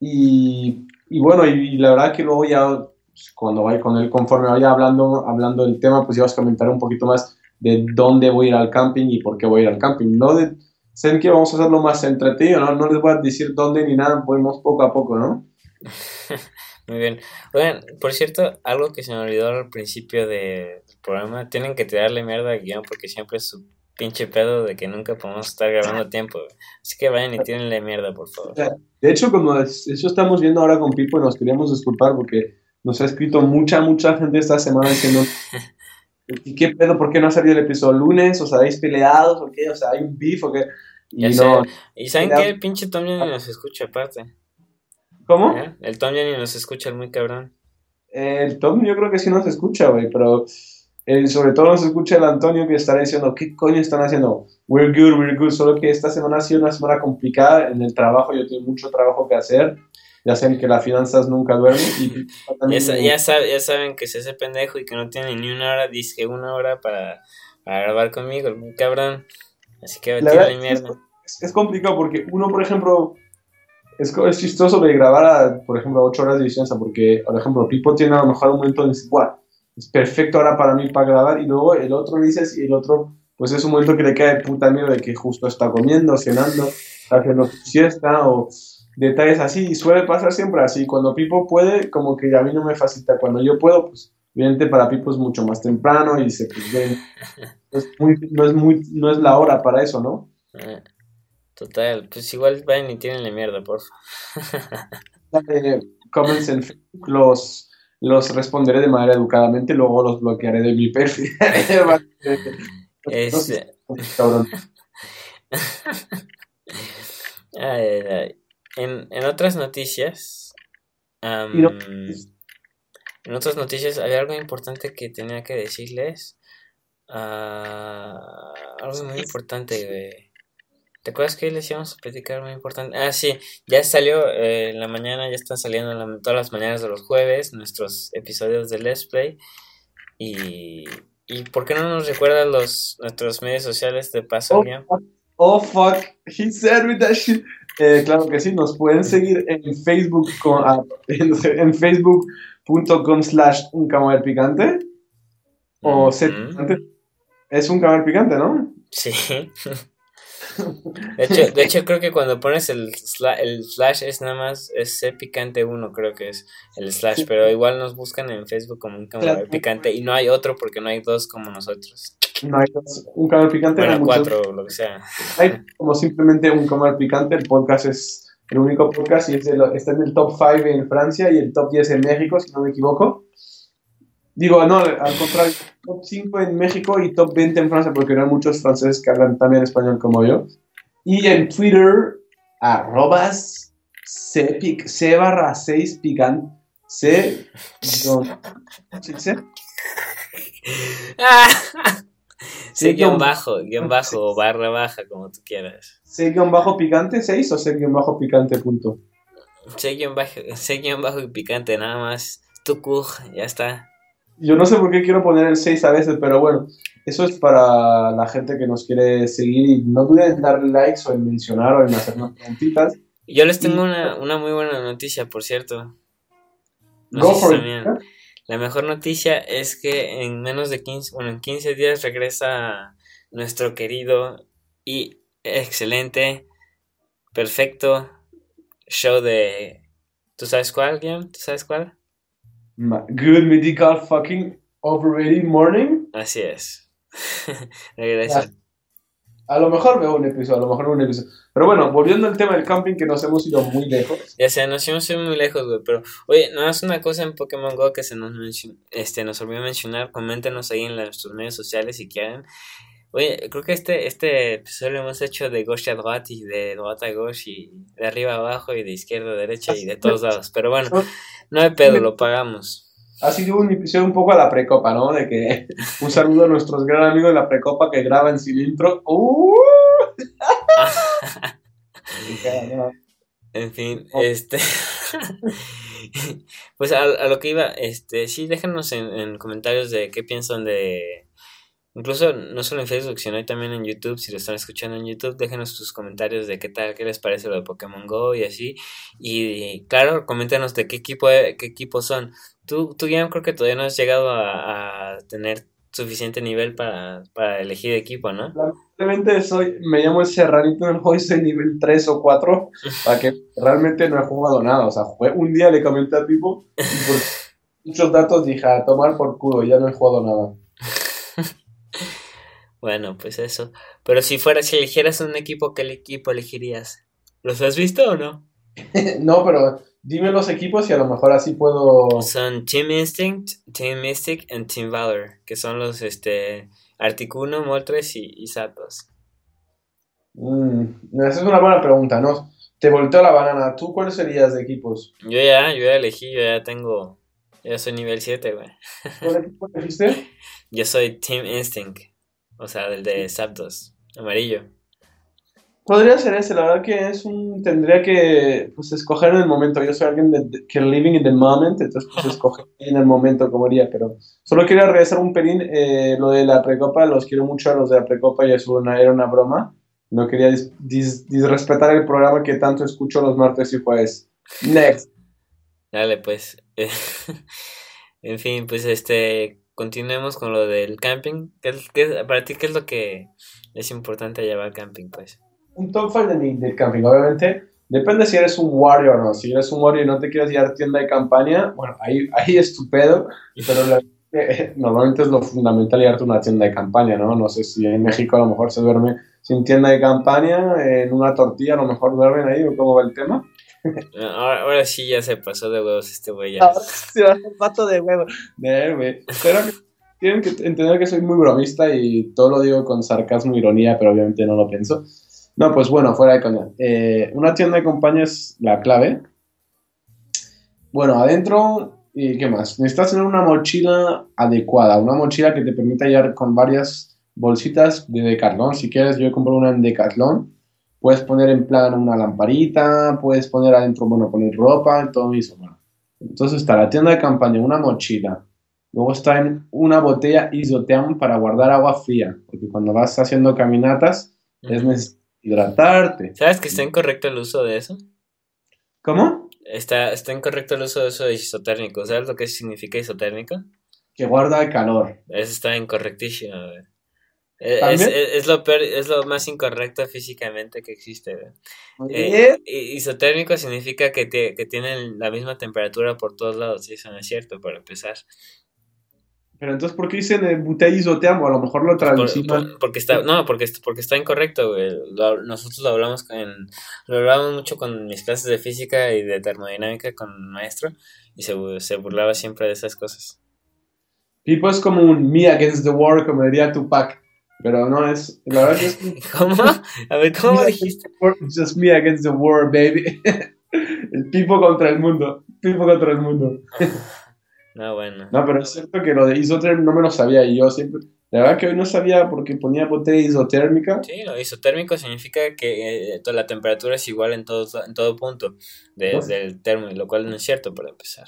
Y, y bueno, y, la verdad que luego ya, pues, cuando vaya con él, conforme vaya hablando, hablando del tema, pues ya os comentaré un poquito más de dónde voy a ir al camping y por qué voy a ir al camping. No de, sé que vamos a hacerlo más entretenido, ¿no? No les voy a decir dónde ni nada, podemos poco a poco, ¿no? Muy bien. Oigan, por cierto, algo que se me olvidó al principio del programa, tienen que tirarle mierda al guion porque siempre es su pinche pedo de que nunca podemos estar grabando tiempo. Así que vayan y tírenle mierda, por favor. De hecho, como eso estamos viendo ahora con Pipo y nos queríamos disculpar porque nos ha escrito mucha, mucha gente esta semana diciendo ¿y qué pedo? ¿Por qué no ha salido el episodio lunes? ¿Os habéis peleado? ¿O qué? O sea, ¿hay un beef o qué? Y, no, ¿Y saben qué? El pinche Tom ya ni nos escucha aparte. ¿Cómo? ¿Eh? El Tom ya ni nos escucha, el muy cabrón. El Tom yo creo que sí nos escucha, güey, pero eh, sobre todo nos escucha el Antonio que estará diciendo, ¿qué coño están haciendo? We're good, we're good. Solo que esta semana ha sido una semana complicada en el trabajo, yo tengo mucho trabajo que hacer. Ya saben que las finanzas nunca duermen. Y ya, ya, ya, saben que es ese pendejo y que no tiene ni una hora, dice una hora para, para grabar conmigo, el cabrón. Así que tiene mierda. Es, es, complicado porque uno, por ejemplo, es, es chistoso de grabar, a, por ejemplo, a 8 horas de distancia, porque, por ejemplo, Pipo tiene a lo mejor un momento en dice, es perfecto ahora para mí para grabar, y luego el otro dices, y el otro, pues es un momento que le cae de puta miedo de que justo está comiendo, cenando, haciendo siesta, o detalles así, y suele pasar siempre así. Cuando Pipo puede, como que a mí no me facilita. Cuando yo puedo, pues, evidentemente para Pipo es mucho más temprano y se pues, ven. No es, muy, no, es muy, no es la hora para eso, ¿no? Eh, total, pues igual vayan y tienen la mierda, porfa. Dale, comments en Facebook, los, los responderé de manera educadamente, luego los bloquearé de mi perfil. Este. ay, ay, ay. En, en otras noticias, en otras noticias había algo importante que tenía que decirles. Uh, algo muy importante, güey. ¿Te acuerdas que les íbamos a platicar muy importante? Ah, sí, ya salió eh, en la mañana, ya están saliendo todas las mañanas de los jueves nuestros episodios de Let's Play. Y, y ¿por qué no nos recuerdan los, nuestros medios sociales de paso, oh, oh, fuck, he said with that shit. Eh, claro que sí, nos pueden seguir en Facebook con, ah, en, facebook.com slash un camarero picante o picante. Es un camarero picante, ¿no? Sí. De hecho, de hecho, creo que cuando pones el, el slash es nada más, es C picante 1, creo que es el slash, pero igual nos buscan en Facebook como un camarero picante y no hay otro porque no hay dos como nosotros. No hay un camarero picante. Bueno, cuatro, lo que sea. Hay como simplemente un camarero picante. El podcast es el único podcast y está en el top 5 en Francia y el top 10 en México, si no me equivoco. Digo, no, al contrario, top 5 en México y top 20 en Francia, porque no hay muchos franceses que hablan también español como yo. Y en Twitter, arrobas C, C barra 6 picante. C. ¿Cómo se dice? C guion bajo, guion bajo barra baja, como tú quieras. C guion bajo picante 6 o C guion bajo picante punto. C guion bajo, C guion bajo y picante, nada más. Tu ya está. Yo no sé por qué quiero poner el 6 a veces, pero bueno, eso es para la gente que nos quiere seguir y no duden en darle likes o en mencionar o en hacernos preguntitas. Yo les tengo una, una muy buena noticia, por cierto. No Go for it. La mejor noticia es que en menos de 15, bueno, en 15 días regresa nuestro querido y excelente, perfecto show de... ¿Tú sabes cuál, Guillaume? ¿Tú sabes cuál? Good Medical Fucking Overrated Morning. Así es. Regresa. A lo mejor veo un episodio, a lo mejor veo un episodio. Pero bueno, volviendo al tema del camping, que nos hemos ido muy lejos. Ya sea, nos hemos ido muy lejos, güey. Pero, oye, no es una cosa en Pokémon Go que se nos, este, nos olvidó mencionar. Coméntenos ahí en nuestros medios sociales si quieren. Oye, creo que este, este episodio lo hemos hecho de gauche a droite y de droite a gauche y de arriba a abajo y de izquierda a derecha y de todos lados. Pero bueno, no hay pedo, lo pagamos ha sido un episodio un poco a la precopa, ¿no? De que un saludo a nuestros gran amigos de la precopa que graban sin intro. ¡Uh! en fin, oh. este. pues a, lo que iba, este, sí, déjenos en, comentarios de qué piensan de, Incluso no solo en Facebook, sino también en YouTube. Si lo están escuchando en YouTube, déjenos sus comentarios de qué tal, qué les parece lo de Pokémon Go y así. Y claro, coméntanos de qué equipo, qué equipo son. Tú, tú ya creo que todavía no has llegado a, tener suficiente nivel para, para, elegir equipo, ¿no? Lamentablemente soy, me llamo el Serranito en el juego soy nivel 3 o 4, para que realmente no he jugado nada. O sea, un día le comenté a Pipo y por muchos datos dije, a tomar por culo, ya no he jugado nada. Bueno, pues eso. Pero si fuera, si eligieras un equipo, ¿qué equipo elegirías? ¿Los has visto o no? no, pero dime los equipos y a lo mejor así puedo. Son Team Instinct, Team Mystic y Team Valor, que son los este Articuno, Moltres y, y Zapdos. Mm, esa es una buena pregunta, ¿no? Te volteó la banana. ¿Tú cuáles serías de equipos? Yo ya, yo ya elegí, yo ya tengo. Ya soy nivel 7, güey. ¿Cuál equipo elegiste? yo soy Team Instinct. O sea, del de Zapdos, amarillo. Podría ser ese, la verdad que es un. Tendría que pues, escoger en el momento. Yo soy alguien que living in the moment, entonces pues escoger en el momento como haría, pero solo quería regresar un pelín. Eh, lo de la precopa, los quiero mucho a los de la precopa y eso una, era una broma. No quería disrespetar el programa que tanto escucho los martes y jueves. Next. Dale, pues. en fin, pues este continuemos con lo del camping. ¿Qué, para ti, ¿qué es lo que es importante llevar camping, pues? Un top fan de del camping, obviamente. Depende si eres un warrior o no. Si eres un warrior y no te quieres llevar tienda de campaña, bueno, ahí, ahí es tu pedo, pero normalmente es lo fundamental llevarte una tienda de campaña, ¿no? No sé si en México a lo mejor se duerme sin tienda de campaña, en una tortilla a lo mejor duermen ahí, o cómo va el tema. Ahora, sí ya se pasó de huevos este güey. Ahora sí va un pato de huevos. De Pero tienen que entender que soy muy bromista y todo lo digo con sarcasmo, ironía, pero obviamente no lo pienso. No, pues bueno, fuera de coña. Eh, una tienda de compañía es la clave. Bueno, adentro, ¿y qué más? Necesitas tener una mochila adecuada, una mochila que te permita llevar con varias bolsitas de Decathlon. Si quieres, yo he comprado una en Decathlon Puedes poner en plan una lamparita, puedes poner adentro, bueno, poner ropa, todo eso. Bueno. Entonces está la tienda de campaña, una mochila. Luego está en una botella isoteam para guardar agua fría, porque cuando vas haciendo caminatas es necesario hidratarte. ¿Sabes que está incorrecto el uso de eso? ¿Cómo? Está, está incorrecto el uso de eso de isotérmico. ¿Sabes lo que significa isotérmico? Que guarda el calor. Eso está incorrectísimo. Eh, es, lo es lo más incorrecto físicamente que existe. Eh, isotérmico significa que, que tienen la misma temperatura por todos lados, y eso no es cierto, para empezar. Pero entonces, ¿por qué dicen el butey isoteamo? A lo mejor lo traducimos. porque está, no, porque, porque está incorrecto, nosotros lo hablamos, en, lo hablamos mucho con mis clases de física y de termodinámica con el maestro, y se, se burlaba siempre de esas cosas. Pipo es como un me against the war, como diría Tupac. Pero no es. La verdad que es. ¿Cómo? A ver, ¿cómo dijiste? Just me against the world, baby. el pipo contra el mundo. Pipo contra el mundo. no, bueno. No, pero es cierto que lo de isotérmico no me lo sabía y yo siempre. La verdad que hoy no sabía porque ponía botella isotérmica. Sí, lo isotérmico significa que eh, la temperatura es igual en todo, en todo punto desde el termo, lo cual no es cierto para empezar.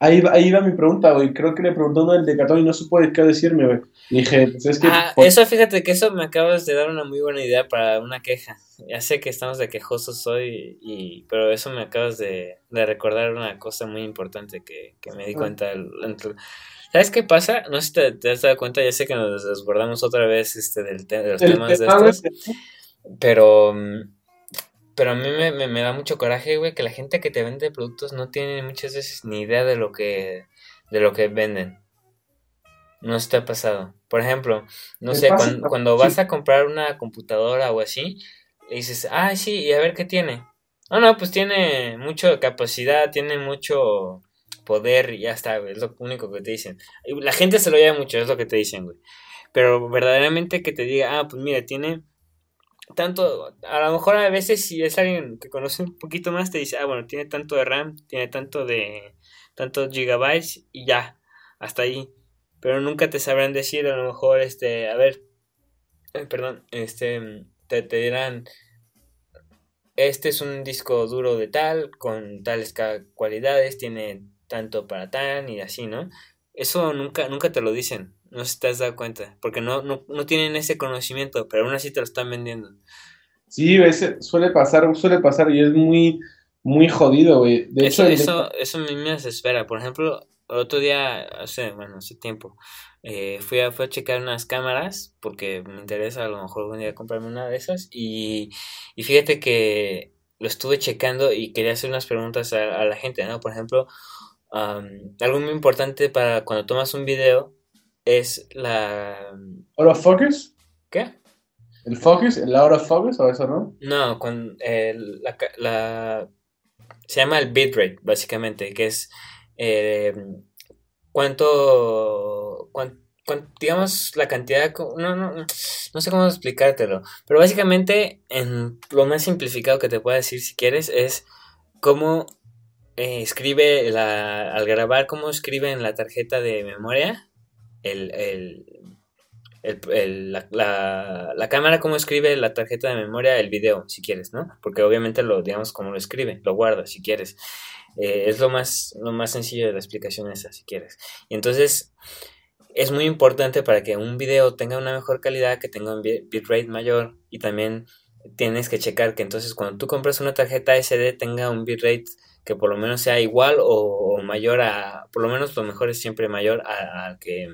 Ahí, ahí va mi pregunta, güey. Creo que le preguntó uno del Decathlon y no supo qué decirme, güey. Dije, pues es que... Ah, eso, fíjate que eso me acabas de dar una muy buena idea para una queja. Ya sé que estamos de quejosos hoy, y, pero eso me acabas de, de recordar una cosa muy importante que, que me di cuenta. ¿Sabes qué pasa? No sé si te, te, has dado cuenta, ya sé que nos desbordamos otra vez este, del de los temas de estos. Pero mm, pero a mí me, me, da mucho coraje, güey, que la gente que te vende productos no tiene muchas veces ni idea de lo que, de lo que venden. No está pasado. Por ejemplo, no sé, cuando, vas a comprar una computadora o así, dices, ah, sí, y a ver qué tiene. No, no, pues tiene mucha capacidad, tiene mucho poder y ya está, es lo único que te dicen. La gente se lo lleva mucho, es lo que te dicen, güey. Pero verdaderamente que te diga, ah, pues mira, tiene tanto, a lo mejor a veces si es alguien que conoce un poquito más te dice, ah, bueno, tiene tanto de RAM, tiene tanto de, tantos gigabytes y ya, hasta ahí. Pero nunca te sabrán decir, a lo mejor, este, a ver, eh, perdón, este, te, te dirán, este es un disco duro de tal, con tales cualidades, tiene tanto para tal y así, ¿no? Eso nunca, nunca te lo dicen. No sé si te has dado cuenta. Porque no, no, no tienen ese conocimiento, pero aún así te lo están vendiendo. Sí, ese suele pasar, suele pasar y es muy, muy jodido, güey. De eso, hecho, eso, eso a mí me desespera. Por ejemplo, otro día, hace, bueno, hace tiempo, eh, fui, a, fui a checar unas cámaras porque me interesa a lo mejor algún día comprarme una de esas y, y fíjate que lo estuve checando y quería hacer unas preguntas a, la gente, ¿no? Por ejemplo, algo muy importante para cuando tomas un video es la... ¿Out of focus? ¿Qué? ¿El focus? ¿El out of focus o eso, no? No, con la, la... Se llama el bitrate, básicamente, que es eh, cuánto, digamos, la cantidad, no, no, no sé cómo explicártelo, pero básicamente, en lo más simplificado que te puedo decir si quieres, es cómo eh, escribe, la, al grabar, cómo escribe en la tarjeta de memoria el, el, el, la, la, la, cámara cómo escribe la tarjeta de memoria el video, si quieres, ¿no? Porque obviamente lo, digamos, como lo escribe, lo guarda, si quieres. Eh, es lo más, lo más sencillo de la explicación esa, si quieres. Y entonces, es muy importante para que un video tenga una mejor calidad, que tenga un bitrate mayor y también tienes que checar que entonces cuando tú compras una tarjeta SD tenga un bitrate que por lo menos sea igual o, mayor a, por lo menos lo mejor es siempre mayor al que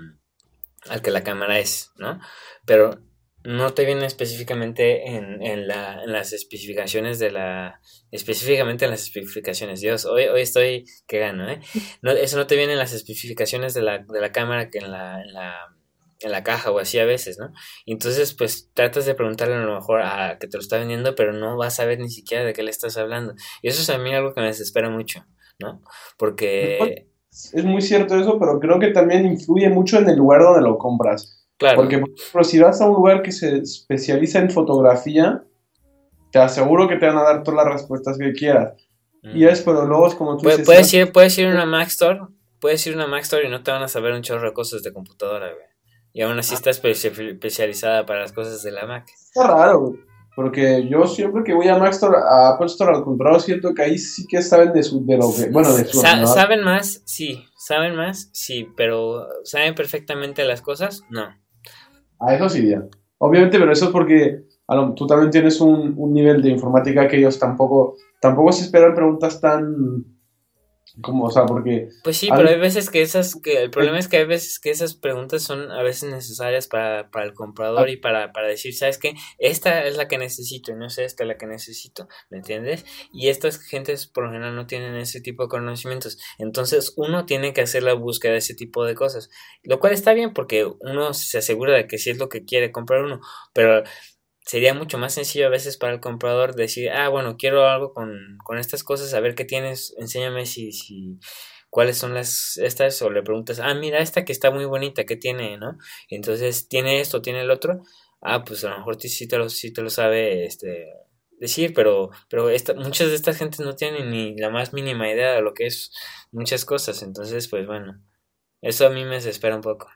al que la cámara es, ¿no? Pero no te viene específicamente en, en, la, en, las especificaciones de la... Específicamente en las especificaciones. Dios, hoy, hoy estoy que gano, ¿eh? No, eso no te viene en las especificaciones de la, de la cámara que en la, en la, en la caja o así a veces, ¿no? Entonces, pues tratas de preguntarle a lo mejor a que te lo está vendiendo, pero no vas a ver ni siquiera de qué le estás hablando. Y eso es a mí algo que me desespera mucho, ¿no? Porque... Es muy cierto eso, pero creo que también influye mucho en el lugar donde lo compras. Porque, por ejemplo, si vas a un lugar que se especializa en fotografía, te aseguro que te van a dar todas las respuestas que quieras. Y mm. es, pero luego es como tú dices. Puedes ir, puedes ir a una Mac Store, puedes ir a una Mac Store y no te van a saber un chorro de cosas de computadora, güey. Y aún así ah. está especializada para las cosas de la Mac. Está raro, güey. Porque yo siempre que voy a Mac Store, a Apple Store, al contrario, siento que ahí sí que saben de, su, de lo que. Bueno, de su. ¿Saben más? Sí. ¿Saben más? Sí. Pero ¿saben perfectamente las cosas? No. A eso sí, ya. Obviamente, pero eso es porque tú también tienes un, un, nivel de informática que ellos tampoco, tampoco se esperan preguntas tan como, o sea, porque... Pues sí, pero hay veces que esas, que el problema es que hay veces que esas preguntas son a veces necesarias para, para el comprador y para, para decir, ¿sabes qué? Esta es la que necesito y no es esta la que necesito, ¿me entiendes? Y estas gentes por lo general no tienen ese tipo de conocimientos. Entonces uno tiene que hacer la búsqueda de ese tipo de cosas, lo cual está bien porque uno se asegura de que sí es lo que quiere comprar uno, pero sería mucho más sencillo a veces para el comprador decir, ah, bueno, quiero algo con, con estas cosas, a ver qué tienes, enséñame si, si, cuáles son las estas, o le preguntas, ah, mira, esta que está muy bonita, ¿qué tiene, no? Entonces, ¿tiene esto, tiene el otro? Ah, pues a lo mejor sí te lo, sí te lo sabe, este decir, pero, pero esta, muchas de estas gentes no tienen ni la más mínima idea de lo que es muchas cosas, entonces pues bueno, eso a mí me desespera un poco.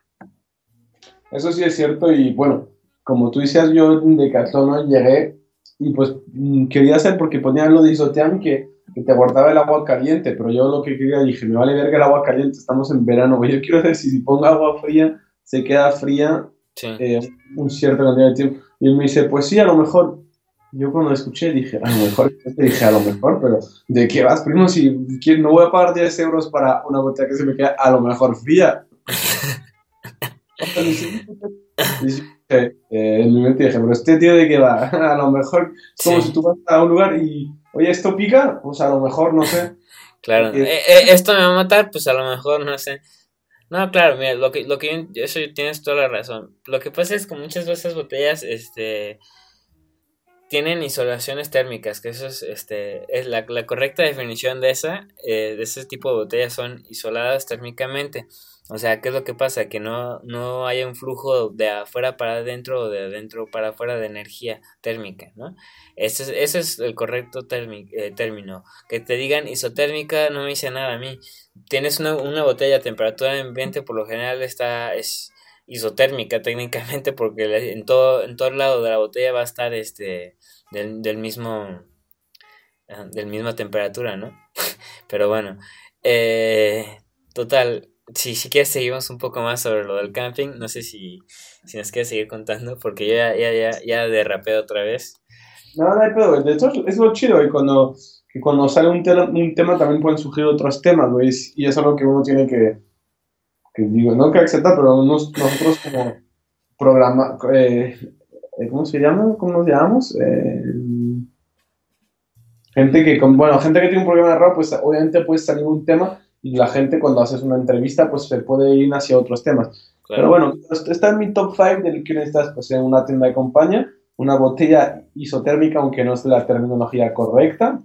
Eso sí es cierto y bueno, como tú decías, yo en Decathlon llegué y pues mm, quería hacer porque ponían lo de Isoteam que, que, te guardaba el agua caliente, pero yo lo que quería dije, me vale verga el agua caliente, estamos en verano, yo quiero decir, si pongo agua fría, se queda fría eh, un cierto cantidad de tiempo. Y él me dice, pues sí, a lo mejor. Yo cuando escuché dije, a lo mejor, dije, a lo mejor, pero ¿de qué vas, primo? Si no voy a pagar 10 euros para una botella que se me queda a lo mejor fría. Eh, mi mente dije, pero este tío de qué va, a lo mejor como si tú vas a un lugar y, oye, ¿esto pica? Pues a lo mejor, no sé. Claro, eh, eh, esto me va a matar, pues a lo mejor, no sé. No, claro, mira, lo que, lo que eso tienes toda la razón. Lo que pasa es que muchas veces botellas, este, tienen isolaciones térmicas, que eso es, este, es la, la correcta definición de esa, de ese tipo de botellas son isoladas térmicamente. O sea, ¿qué es lo que pasa? Que no, no haya un flujo de afuera para adentro o de adentro para afuera de energía térmica, ¿no? Ese es, ese es el correcto eh, término. Que te digan isotérmica no me dice nada a mí. Tienes una, una botella a temperatura ambiente, por lo general está, es isotérmica técnicamente porque en todo, en todo lado de la botella va a estar este del, del mismo del misma temperatura, ¿no? Pero bueno, eh, total, si, si quieres seguimos un poco más sobre lo del camping, no sé si, si nos quieres seguir contando, porque ya, ya, ya, ya derrapé otra vez. No, no hay pedo. De hecho, es lo chido, y cuando, que cuando sale un, tema, un tema también pueden surgir otros temas, güey. Y es algo que uno tiene que, digo, no que aceptar, pero nosotros como programa, eh, eh, ¿cómo se llama? ¿Cómo nos llamamos? Eh, gente que, bueno, gente que tiene un problema de error, pues obviamente puede salir un tema y la gente cuando haces una entrevista, pues se puede ir hacia otros temas. Pero bueno, está en mi top 5 del que necesitas, pues en una tienda de compañía, una botella isotérmica, aunque no es la terminología correcta.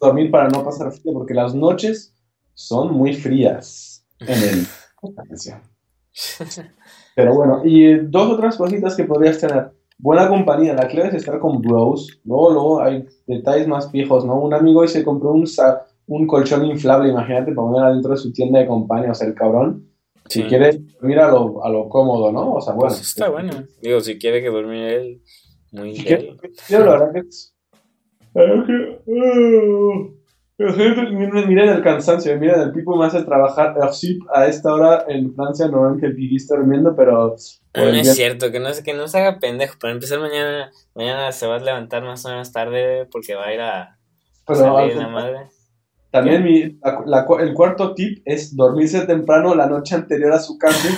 Dormir para no pasar frío, porque las noches son muy frías en el... Pero bueno, y dos otras cositas que podrías tener. Buena compañía, la clave es estar con bros. Luego, luego hay detalles más fijos, ¿no? Un amigo hoy se compró un, un colchón inflable, imagínate, para poner adentro de su tienda de compañía, o sea, el cabrón. Si quiere mira a lo, a lo cómodo, ¿no? O sea, bueno. Pues está bueno. Digo, si quiere que dormir él, muy bien. la verdad que es... Miren el cansancio, miren el tipo me hace trabajar a esta hora en Francia, normalmente el está durmiendo, pero... No, es cierto, que no, que no se haga pendejo, para empezar mañana, mañana se va a levantar más o menos tarde porque va a ir a salir la madre. También mi, el cuarto tip es dormirse temprano la noche anterior a su camping.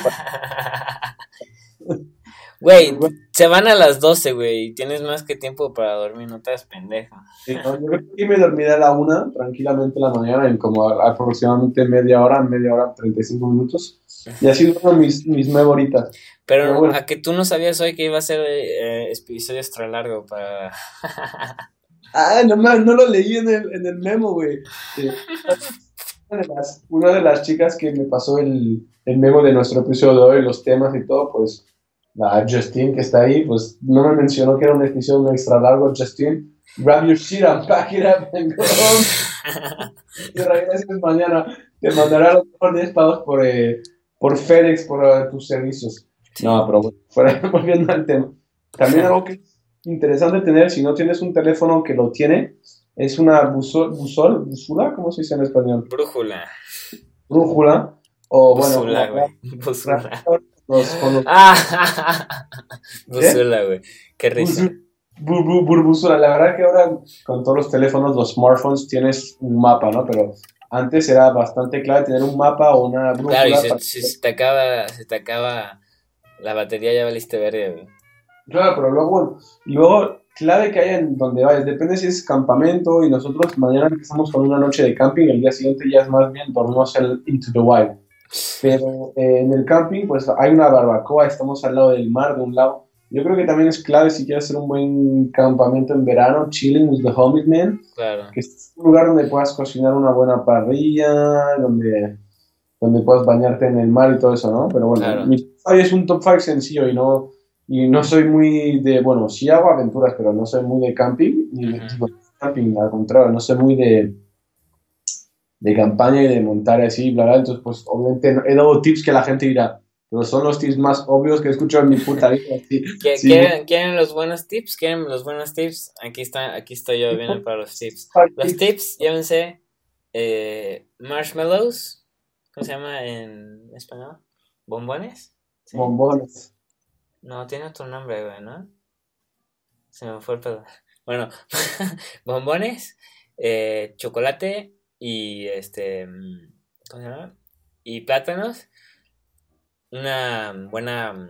Güey, se van a las 12, güey, y tienes más que tiempo para dormir, no te das pendeja. Sí, yo creo que me dormiré a la una, tranquilamente en la mañana, en como aproximadamente media hora, media hora, 35 minutos. Y así duermo mis, mis nueve horitas. Pero, a que tú no sabías hoy que iba a ser eh, episodio extra largo para... ah, no, no lo leí en el, en el memo, güey. Una, de las, una de las chicas que me pasó el, el memo de nuestro episodio de hoy, los temas y todo, pues la Justin que está ahí, pues no me mencionó que era un episodio extra largo, Justin. Grab your shit and pack it up and go home. y mañana. Te mandaré a los mejores 10 pagos por, eh, por FedEx, por uh, tus servicios. No, pero bueno, fuera, volviendo al tema. También algo que interesante tener, si no tienes un teléfono que lo tiene, es una busol, busol busula, ¿cómo se dice en español? Brújula. Brújula. O bueno, Busula, güey. Busula. Ah, Bursula, güey. Qué risa. La verdad que ahora con todos los teléfonos, los smartphones, tienes un mapa, ¿no? Pero antes era bastante clave tener un mapa o una brújula. Claro, y si se, te acaba, se te acaba la batería, ya valiste verde, güey. Claro, pero luego, luego clave que haya en donde vayas, depende si es campamento y nosotros mañana empezamos con una noche de camping, el día siguiente ya es más bien dormimos el Into the Wild. Pero eh, en el camping, pues hay una barbacoa, estamos al lado del mar de un lado. Yo creo que también es clave si quieres hacer un buen campamento en verano, chilling with the homies, man. Claro. Que es un lugar donde puedas cocinar una buena parrilla, donde, donde puedas bañarte en el mar y todo eso, ¿no? Pero bueno, mi top es un top 5 sencillo y no, y no soy muy de, bueno, sí hago aventuras, pero no soy muy de camping, ni de camping, al contrario, no soy muy de de campaña y de montar así, bla, bla. Entonces, pues obviamente he dado tips que la gente dirá, pero son los tips más obvios que he escuchado en mi puta vida. ¿Quieren, los buenos tips? ¿Quieren los buenos tips? Aquí está, aquí estoy yo, vienen para los tips. Los tips, llévense eh, marshmallows, ¿cómo se llama en español? ¿Bombones? Bombones. No, tiene otro nombre, güey, ¿no? Se me fue el pedo. Bueno, bombones, eh, chocolate, y este, mm, ¿cómo se llama? Y plátanos, una buena, mm,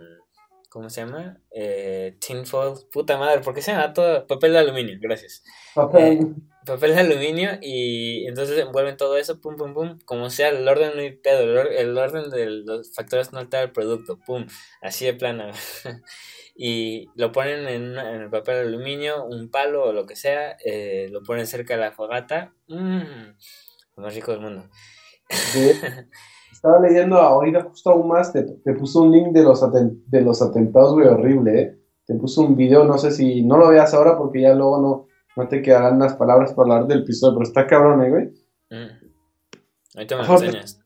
¿cómo se llama? Eh, tinfoil, puta madre, ¿por qué se llama todo? Papel de aluminio, gracias. Papel. Eh, papel de aluminio y entonces envuelven todo eso, pum, pum, pum, como sea, el orden no hay pedo, el, orden de los factores no altera el producto, pum, así de plano. y lo ponen en, en, el papel de aluminio, un palo o lo que sea, eh, lo ponen cerca de la fogata, mmm, lo más rico del mundo. estaba leyendo ahorita justo aún más, te, te puso un link de los, de los atentados, güey, horrible, ¿eh? Te puso un video, no sé si, no lo veas ahora porque ya luego no, no te quedarán las palabras para hablar del episodio, pero está cabrón, ¿eh, güey? Mm. Ahorita me lo enseñas.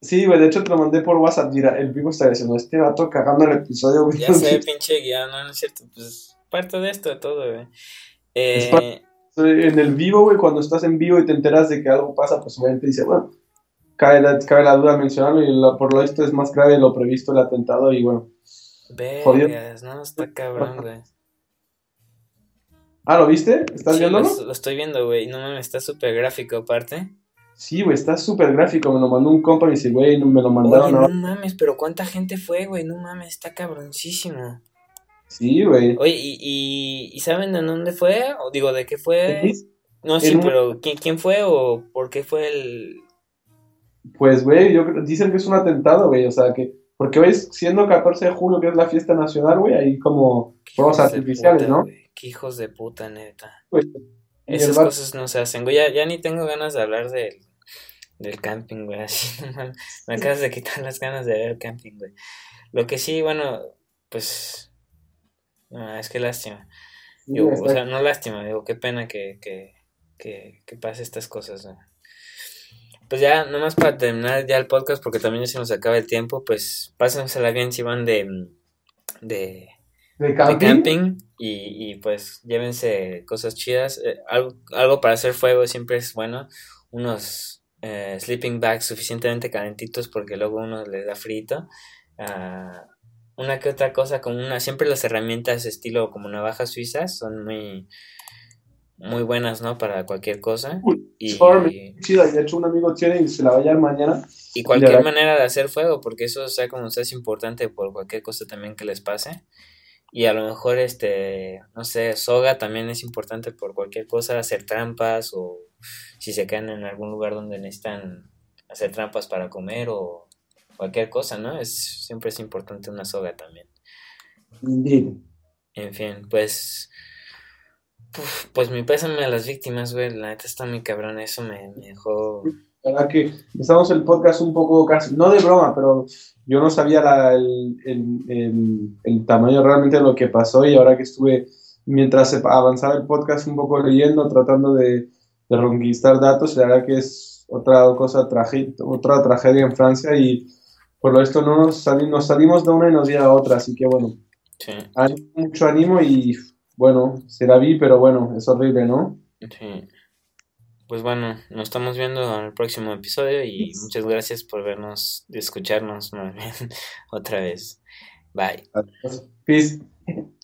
Sí, güey, de hecho te lo mandé por WhatsApp, mira, el vivo está diciendo, este vato cagando el episodio, güey. Ya sé, pinche guía, no, no es cierto, pues parte de esto, de todo, güey. Eh, en el vivo, güey, cuando estás en vivo y te enteras de que algo pasa, pues obviamente dice, bueno, cabe la, cabe la duda mencionarlo y por lo visto es más grave de lo previsto el atentado y bueno. Vegas, no, está cabrón, güey. Ah, ¿lo viste? ¿Estás sí, viéndolo? Lo, lo, estoy viendo, güey. No mames, está súper gráfico aparte. Sí, güey, está súper gráfico. Me lo mandó un compa y dice, güey, me lo mandaron. Oye, no mames, pero ¿cuánta gente fue, güey? No mames, está cabroncísimo. Sí, güey. Oye, ¿y, y, ¿y saben de dónde fue? O digo, ¿de qué fue? No, sí, pero ¿quién, ¿quién fue o por qué fue el...? Pues, güey, yo, dicen que es un atentado, güey, o sea, que... Porque hoy, siendo 14 de julio, que es la fiesta nacional, güey, hay como fuegos artificiales, puta, ¿no? Güey. Qué hijos de puta, neta. Pues, Esas cosas no se hacen, güey. Ya, ya ni tengo ganas de hablar del, del camping, güey. Así, no, me acabas de quitar las ganas de ver camping, güey. Lo que sí, bueno, pues... No, es que lástima. Digo, o sea, no lástima, digo, qué pena que, que, que, que pase estas cosas, güey. Pues ya, nomás para terminar ya el podcast, porque también ya se nos acaba el tiempo, pues pásensela bien si van de, de, ¿De de camping? y, y, pues llévense cosas chidas. Eh, algo, algo para hacer fuego siempre es bueno. Unos eh, sleeping bags suficientemente calentitos porque luego uno les da frito. Ah, una que otra cosa como una, siempre las herramientas estilo como navajas suizas son muy muy buenas, ¿no? Para cualquier cosa. Y, de hecho un amigo tiene y se la va a llevar mañana. y cualquier manera de hacer fuego, porque eso, sea como sea, es importante por cualquier cosa también que les pase. Y a lo mejor, este, no sé, soga también es importante por cualquier cosa, hacer trampas o si se quedan en algún lugar donde necesitan hacer trampas para comer o cualquier cosa, ¿no? Es, siempre es importante una soga también. Indeed. En fin, pues, puf, pues mi pésame a las víctimas, güey, la neta está muy cabrón, eso me, me dejó... La verdad que empezamos el podcast un poco casi, no de broma, pero yo no sabía la- el, el- el- el tamaño realmente de lo que pasó y ahora que estuve, mientras avanzaba el podcast, un poco leyendo, tratando de, de reconquistar datos, la verdad que es otra cosa, otra tragedia en Francia y por lo visto no nos, sali- nos salimos de una y nos llega a otra, así que bueno, Sí, hay mucho ánimo y bueno, se la vi, pero bueno, es horrible, ¿no? sí. Pues bueno, nos estamos viendo en el próximo episodio y muchas gracias por vernos, escucharnos más bien otra vez. Bye. Peace.